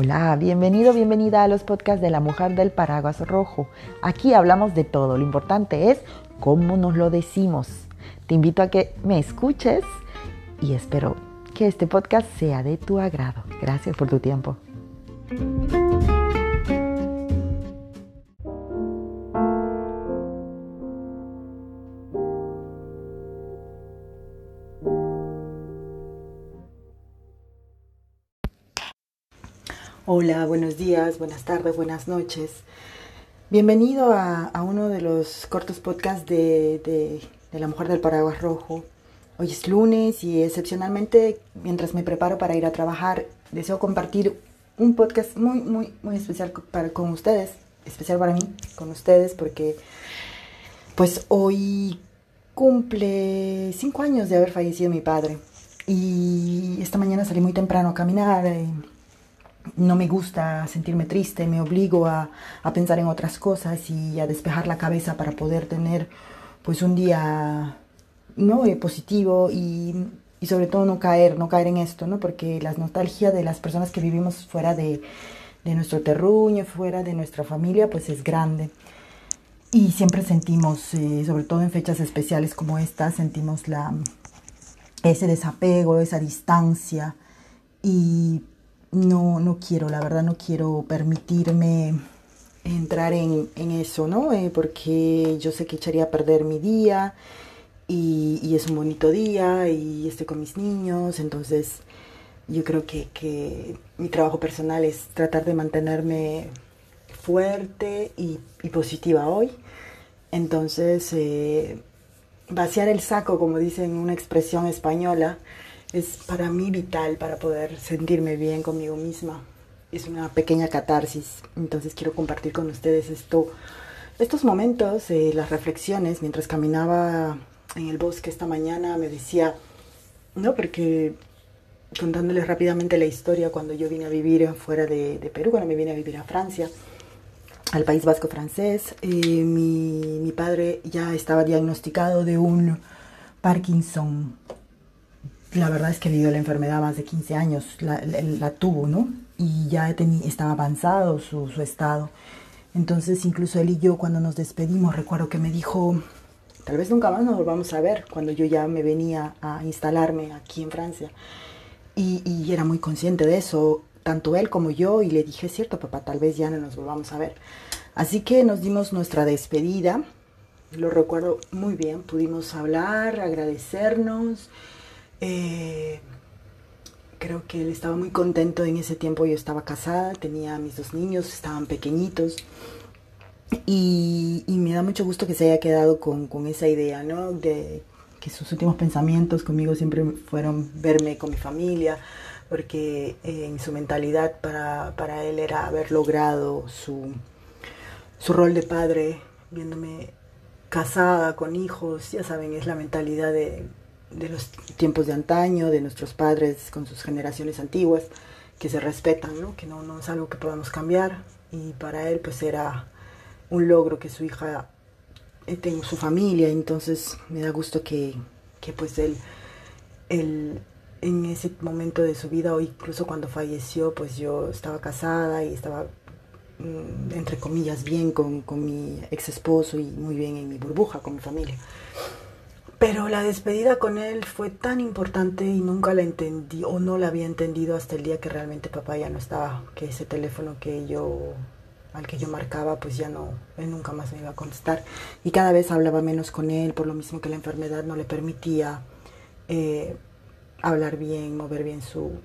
Hola, bienvenido, bienvenida a los podcasts de la mujer del paraguas rojo. Aquí hablamos de todo, lo importante es cómo nos lo decimos. Te invito a que me escuches y espero que este podcast sea de tu agrado. Gracias por tu tiempo. Hola, buenos días, buenas tardes, buenas noches. Bienvenido a, uno de los cortos podcasts de, La Mujer del Paraguas Rojo. Hoy es lunes y excepcionalmente, mientras me preparo para ir a trabajar, deseo compartir un podcast muy, muy, muy especial para, con ustedes, especial para mí, con ustedes, porque pues hoy cumple cinco años de haber fallecido mi padre. Y esta mañana salí muy temprano a caminar. Eh, no me gusta sentirme triste, me obligo a, pensar en otras cosas y a despejar la cabeza para poder tener pues un día no eh, positivo y, sobre todo no caer, no caer en esto, ¿no? Porque la nostalgia de las personas que vivimos fuera de, nuestro terruño, fuera de nuestra familia, pues es grande. Y siempre sentimos, eh, sobre todo en fechas especiales como esta, sentimos la, ese desapego, esa distancia. Y no, no quiero, la verdad no quiero permitirme entrar en, eso, ¿no? Eh, porque yo sé que echaría a perder mi día y, es un bonito día y estoy con mis niños, entonces yo creo que, mi trabajo personal es tratar de mantenerme fuerte y, positiva hoy. Entonces, eh, vaciar el saco, como dicen una expresión española, es para mí vital para poder sentirme bien conmigo misma. Es una pequeña catarsis, entonces quiero compartir con ustedes esto, estos momentos, eh, las reflexiones, mientras caminaba en el bosque esta mañana, me decía, no, porque contándoles rápidamente la historia, cuando yo vine a vivir fuera de, Perú, cuando me vine a vivir a Francia, al País Vasco francés, eh, mi, mi padre ya estaba diagnosticado de un Parkinson la verdad es que he vivido la enfermedad más de 15 años, la, tuvo, ¿no? Y ya estaba avanzado su, estado. Entonces, incluso él y yo, cuando nos despedimos, recuerdo que me dijo, tal vez nunca más nos volvamos a ver, cuando yo ya me venía a instalarme aquí en Francia. Y, y era muy consciente de eso, tanto él como yo, y le dije, cierto, papá, tal vez ya no nos volvamos a ver. Así que nos dimos nuestra despedida, lo recuerdo muy bien, pudimos hablar, agradecernos eh, creo que él estaba muy contento en ese tiempo. Yo estaba casada, tenía mis dos niños, estaban pequeñitos. Y, me da mucho gusto que se haya quedado con, esa idea, ¿no? De que sus últimos pensamientos conmigo siempre fueron verme con mi familia, porque en su mentalidad para, para él era haber logrado su, su rol de padre, viéndome casada, con hijos, ya saben, es la mentalidad de, de los tiempos de antaño, de nuestros padres con sus generaciones antiguas, que se respetan, ¿no? que no, no es algo que podamos cambiar. Y para él pues era un logro que su hija eh, tenga su familia, entonces me da gusto que, que pues él, él, en ese momento de su vida o incluso cuando falleció, pues yo estaba casada y estaba mm, entre comillas bien con, con mi ex esposo y muy bien en mi burbuja, con mi familia. Pero la despedida con él fue tan importante y nunca la entendí o no la había entendido hasta el día que realmente papá ya no estaba, que ese teléfono que yo al que yo marcaba pues ya no, él nunca más me iba a contestar. Y cada vez hablaba menos con él por lo mismo que la enfermedad no le permitía eh, hablar bien, mover bien su,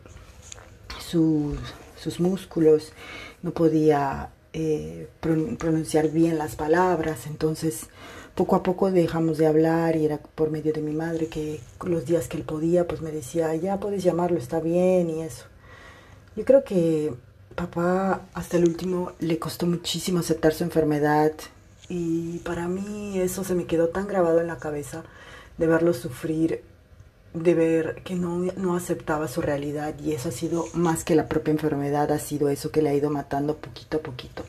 sus músculos, no podía eh, pronunciar bien las palabras, entonces poco a poco dejamos de hablar y era por medio de mi madre que los días que él podía, pues me decía, ya puedes llamarlo, está bien y eso. Yo creo que papá hasta el último le costó muchísimo aceptar su enfermedad y para mí eso se me quedó tan grabado en la cabeza de verlo sufrir, de ver que no, no aceptaba su realidad y eso ha sido más que la propia enfermedad, ha sido eso que le ha ido matando poquito a poquito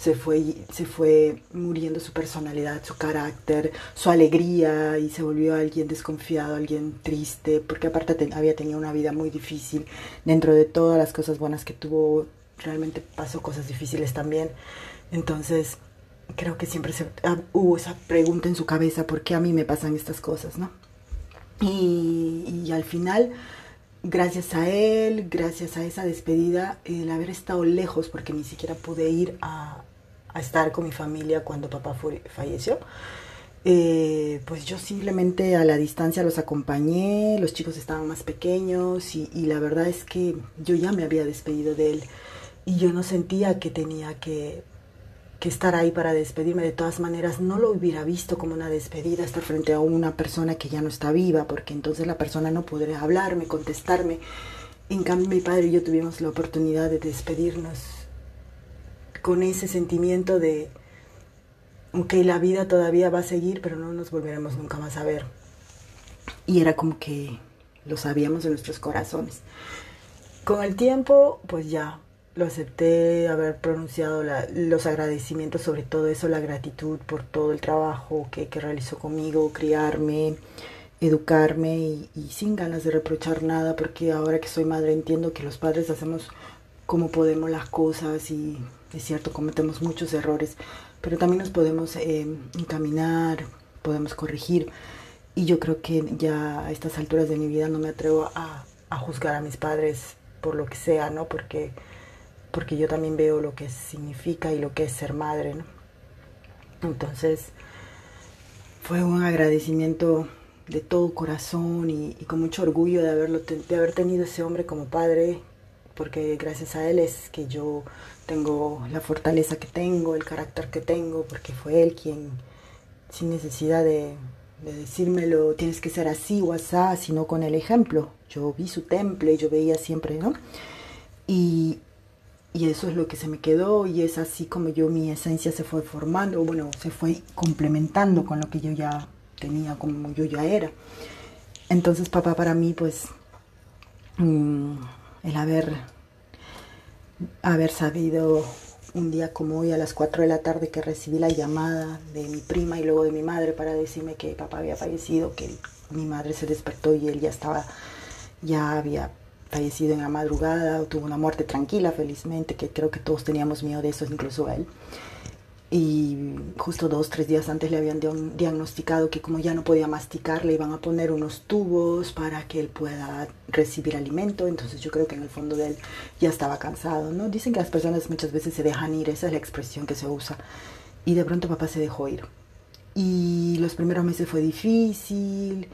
se fue, se fue muriendo su personalidad, su carácter, su alegría y se volvió alguien desconfiado, alguien triste, porque aparte había tenido una vida muy difícil dentro de todas las cosas buenas que tuvo realmente pasó cosas difíciles también. Entonces, creo que siempre se, ah, hubo esa pregunta en su cabeza, ¿por qué a mí me pasan estas cosas, no? Y, y al final, gracias a él, gracias a esa despedida, el haber estado lejos, porque ni siquiera pude ir a, a estar con mi familia cuando papá falleció, eh, pues yo simplemente a la distancia los acompañé, los chicos estaban más pequeños y, y, la verdad es que yo ya me había despedido de él y yo no sentía que tenía que, que estar ahí para despedirme. De todas maneras, no lo hubiera visto como una despedida estar frente a una persona que ya no está viva, porque entonces la persona no podría hablarme, contestarme. En cambio, mi padre y yo tuvimos la oportunidad de despedirnos con ese sentimiento de ok, la vida todavía va a seguir, pero no nos volveremos nunca más a ver. Y era como que lo sabíamos en nuestros corazones. Con el tiempo, pues ya lo acepté, haber pronunciado los agradecimientos sobre todo eso, la gratitud por todo el trabajo que, que realizó conmigo, criarme, educarme y, y, sin ganas de reprochar nada, porque ahora que soy madre entiendo que los padres hacemos como podemos las cosas y es cierto, cometemos muchos errores, pero también nos podemos eh, encaminar, podemos corregir. Y yo creo que ya a estas alturas de mi vida no me atrevo a, juzgar a mis padres por lo que sea, ¿no? Porque, porque yo también veo lo que significa y lo que es ser madre, ¿no? Entonces, fue un agradecimiento de todo corazón y, y con mucho orgullo de, haberlo, de haber tenido ese hombre como padre, porque gracias a él es que yo tengo la fortaleza que tengo, el carácter que tengo, porque fue él quien, sin necesidad de, de decírmelo, tienes que ser así o así, sino con el ejemplo. Yo vi su temple, yo veía siempre, ¿no? Y, y eso es lo que se me quedó y es así como yo mi esencia se fue formando, bueno, se fue complementando con lo que yo ya tenía, como yo ya era. Entonces papá para mí pues mmm, el haber, haber sabido un día como hoy a las 4 de la tarde que recibí la llamada de mi prima y luego de mi madre para decirme que papá había fallecido, que mi madre se despertó y él ya estaba, ya había fallecido en la madrugada, tuvo una muerte tranquila felizmente, que creo que todos teníamos miedo de eso, incluso él y justo dos, tres días antes le habían diagnosticado que como ya no podía masticar, le iban a poner unos tubos para que él pueda recibir alimento, entonces yo creo que en el fondo de él ya estaba cansado, ¿no? Dicen que las personas muchas veces se dejan ir, esa es la expresión que se usa, y de pronto papá se dejó ir. Y los primeros meses fue difícil,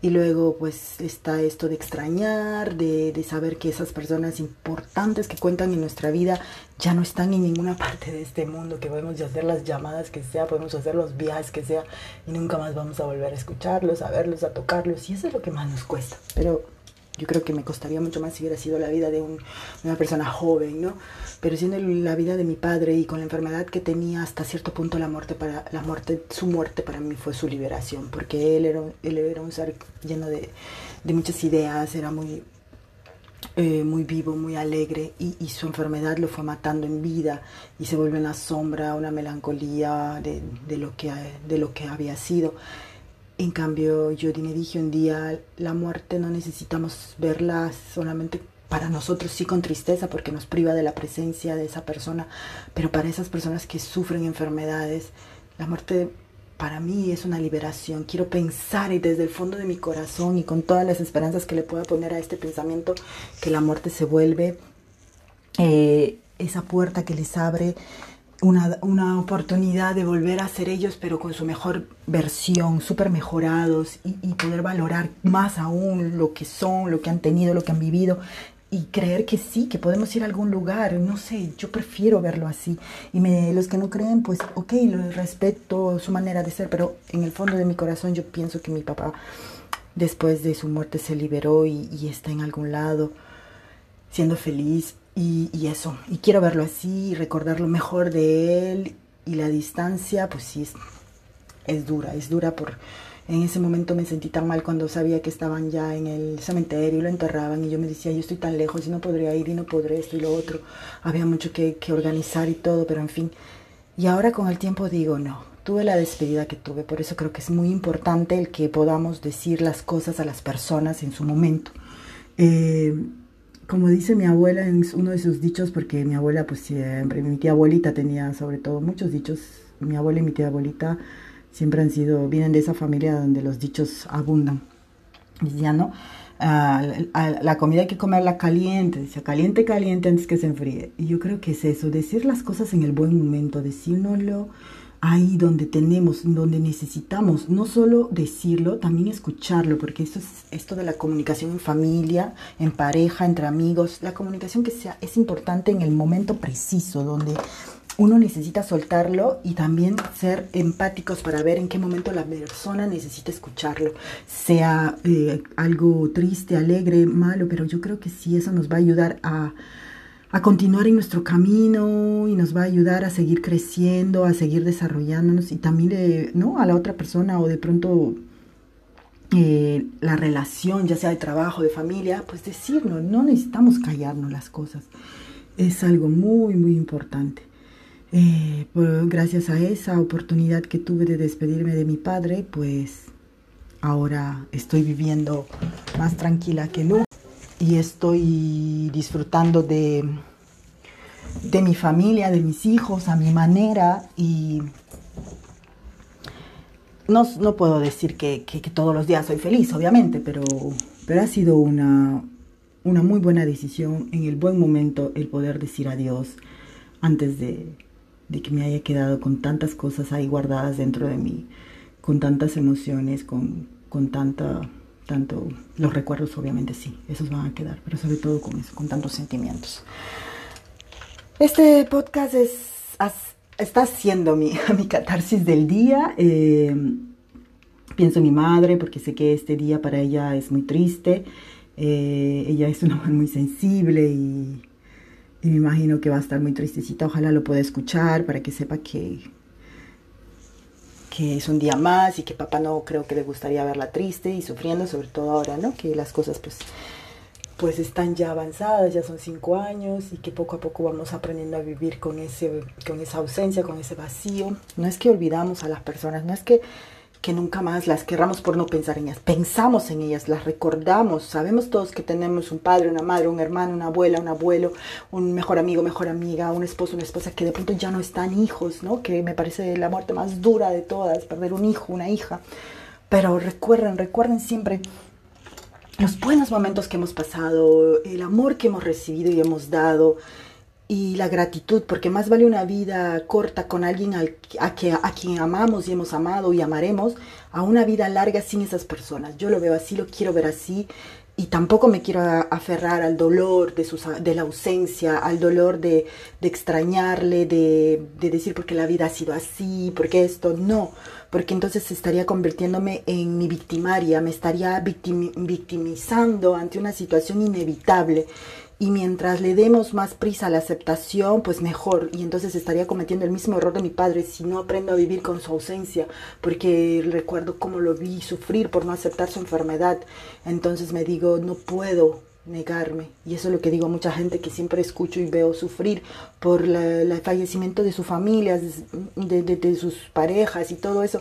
y luego pues está esto de extrañar, de, de, saber que esas personas importantes que cuentan en nuestra vida ya no están en ninguna parte de este mundo, que podemos hacer las llamadas que sea, podemos hacer los viajes que sea y nunca más vamos a volver a escucharlos, a verlos, a tocarlos y eso es lo que más nos cuesta. Pero yo creo que me costaría mucho más si hubiera sido la vida de un, una persona joven, ¿no? Pero siendo la vida de mi padre y con la enfermedad que tenía hasta cierto punto la muerte para la muerte su muerte para mí fue su liberación, porque él era él era un ser lleno de, de muchas ideas, era muy eh, muy vivo, muy alegre y, y, su enfermedad lo fue matando en vida y se vuelve una sombra, una melancolía de, de, lo, que, de lo que había sido. En cambio, yo me dije un día, la muerte no necesitamos verla solamente para nosotros sí con tristeza porque nos priva de la presencia de esa persona, pero para esas personas que sufren enfermedades, la muerte para mí es una liberación. Quiero pensar y desde el fondo de mi corazón y con todas las esperanzas que le pueda poner a este pensamiento, que la muerte se vuelve eh, esa puerta que les abre una, una, oportunidad de volver a ser ellos, pero con su mejor versión, súper mejorados y, y, poder valorar más aún lo que son, lo que han tenido, lo que han vivido y creer que sí, que podemos ir a algún lugar. No sé, yo prefiero verlo así. Y me, los que no creen, pues ok, lo respeto su manera de ser, pero en el fondo de mi corazón yo pienso que mi papá después de su muerte se liberó y, y está en algún lado siendo feliz y, y, eso, y quiero verlo así y recordar lo mejor de él y la distancia, pues sí, es, es, dura, es dura por... En ese momento me sentí tan mal cuando sabía que estaban ya en el cementerio y lo enterraban y yo me decía, yo estoy tan lejos y no podría ir y no podré esto y lo otro. Había mucho que, que organizar y todo, pero en fin. Y ahora con el tiempo digo, no, tuve la despedida que tuve, por eso creo que es muy importante el que podamos decir las cosas a las personas en su momento. Eh, como dice mi abuela en uno de sus dichos, porque mi abuela pues siempre, mi tía abuelita tenía sobre todo muchos dichos, mi abuela y mi tía abuelita siempre han sido, vienen de esa familia donde los dichos abundan. Decía, ¿no? la comida hay que comerla caliente, caliente, caliente antes que se enfríe. Y yo creo que es eso, decir las cosas en el buen momento, decírnoslo ahí donde tenemos, donde necesitamos, no solo decirlo, también escucharlo, porque esto es esto de la comunicación en familia, en pareja, entre amigos, la comunicación que sea es importante en el momento preciso, donde uno necesita soltarlo y también ser empáticos para ver en qué momento la persona necesita escucharlo, sea eh, algo triste, alegre, malo, pero yo creo que sí, eso nos va a ayudar a a continuar en nuestro camino y nos va a ayudar a seguir creciendo, a seguir desarrollándonos y también ¿no? a la otra persona o de pronto eh, la relación, ya sea de trabajo, de familia, pues decirnos, no necesitamos callarnos las cosas. Es algo muy, muy importante. Eh, gracias a esa oportunidad que tuve de despedirme de mi padre, pues ahora estoy viviendo más tranquila que nunca y estoy disfrutando de, de mi familia, de mis hijos, a mi manera y no, no puedo decir que, todos los días soy feliz, obviamente, pero, pero ha sido una, una muy buena decisión en el buen momento el poder decir adiós antes de, de que me haya quedado con tantas cosas ahí guardadas dentro de mí, con tantas emociones, con, con tanta tanto los recuerdos obviamente sí, esos van a quedar, pero sobre todo con eso, con tantos sentimientos. Este podcast es, está siendo mi, mi catarsis del día. Eh, pienso en mi madre porque sé que este día para ella es muy triste. Eh, ella es una mujer muy sensible y, y me imagino que va a estar muy tristecita. Ojalá lo pueda escuchar para que sepa que, que es un día más y que papá no creo que le gustaría verla triste y sufriendo, sobre todo ahora, ¿no? Que las cosas pues, pues están ya avanzadas, ya son cinco años y que poco a poco vamos aprendiendo a vivir con, ese, con esa ausencia, con ese vacío. No es que olvidamos a las personas, no es que que nunca más las querramos por no pensar en ellas. Pensamos en ellas, las recordamos. Sabemos todos que tenemos un padre, una madre, un hermano, una abuela, un abuelo, un mejor amigo, mejor amiga, un esposo, una esposa que de pronto ya no están hijos, ¿no? Que me parece la muerte más dura de todas, perder un hijo, una hija. Pero recuerden, recuerden siempre los buenos momentos que hemos pasado, el amor que hemos recibido y hemos dado, y la gratitud, porque más vale una vida corta con alguien a, que, a quien amamos y hemos amado y amaremos, a una vida larga sin esas personas. Yo lo veo así, lo quiero ver así, y tampoco me quiero aferrar al dolor de, sus, de la ausencia, al dolor de, de extrañarle, de, de, decir porque la vida ha sido así, porque esto, no, porque entonces estaría convirtiéndome en mi victimaria, me estaría victimizando ante una situación inevitable y mientras le demos más prisa a la aceptación, pues mejor. Y entonces estaría cometiendo el mismo error de mi padre si no aprendo a vivir con su ausencia, porque recuerdo cómo lo vi sufrir por no aceptar su enfermedad. Entonces me digo, no puedo negarme. Y eso es lo que digo a mucha gente que siempre escucho y veo sufrir por el fallecimiento de sus familias, de, de sus parejas y todo eso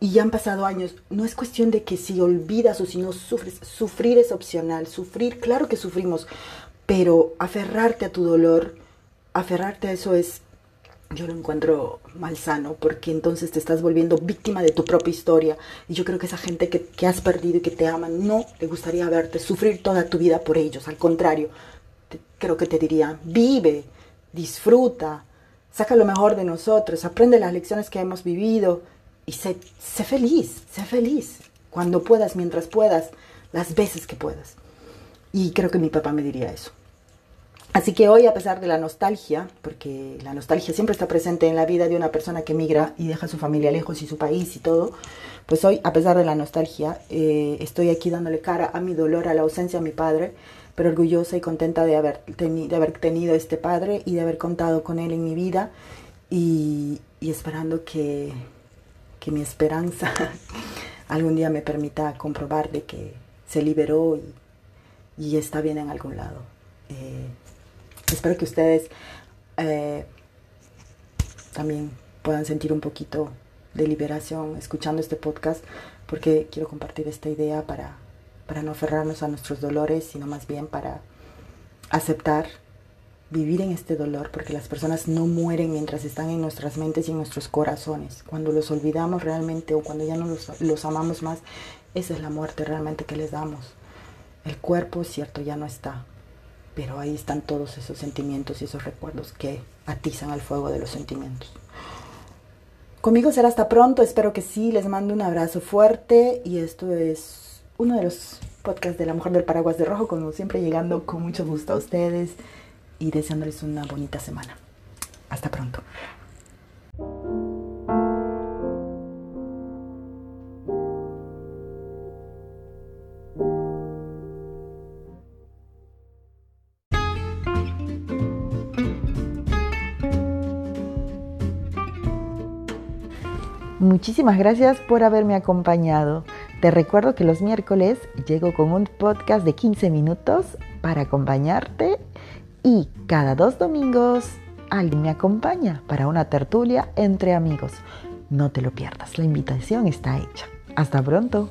y ya han pasado años, no es cuestión de que si olvidas o si no sufres, sufrir es opcional, sufrir, claro que sufrimos, pero aferrarte a tu dolor, aferrarte a eso es, yo lo encuentro malsano, porque entonces te estás volviendo víctima de tu propia historia. Y yo creo que esa gente que, que has perdido y que te aman, no te gustaría verte sufrir toda tu vida por ellos, al contrario, creo que te diría, vive, disfruta, saca lo mejor de nosotros, aprende las lecciones que hemos vivido y sé, feliz, sé feliz, cuando puedas, mientras puedas, las veces que puedas. Y creo que mi papá me diría eso. Así que hoy, a pesar de la nostalgia, porque la nostalgia siempre está presente en la vida de una persona que migra y deja su familia lejos y su país y todo, pues hoy, a pesar de la nostalgia, eh, estoy aquí dándole cara a mi dolor, a la ausencia de mi padre, pero orgullosa y contenta de haber, de haber tenido este padre y de haber contado con él en mi vida y esperando que, que mi esperanza algún día me permita comprobar de que se liberó y, está bien en algún lado. Eh, espero que ustedes eh, también puedan sentir un poquito de liberación escuchando este podcast, porque quiero compartir esta idea para, para no aferrarnos a nuestros dolores, sino más bien para, aceptar, vivir en este dolor, porque las personas no mueren mientras están en nuestras mentes y en nuestros corazones. Cuando los olvidamos realmente o cuando ya no los, los amamos más, esa es la muerte realmente que les damos. El cuerpo, cierto, ya no está, pero ahí están todos esos sentimientos y esos recuerdos que atizan al fuego de los sentimientos. Conmigo será hasta pronto, espero que sí, les mando un abrazo fuerte y esto es uno de los podcasts de la mujer del paraguas de rojo, como siempre llegando con mucho gusto a ustedes y deseándoles una bonita semana. Hasta pronto. Muchísimas gracias por haberme acompañado. Te recuerdo que los miércoles llego con un podcast de 15 minutos para acompañarte y cada dos domingos alguien me acompaña para una tertulia entre amigos. No te lo pierdas, la invitación está hecha. Hasta pronto.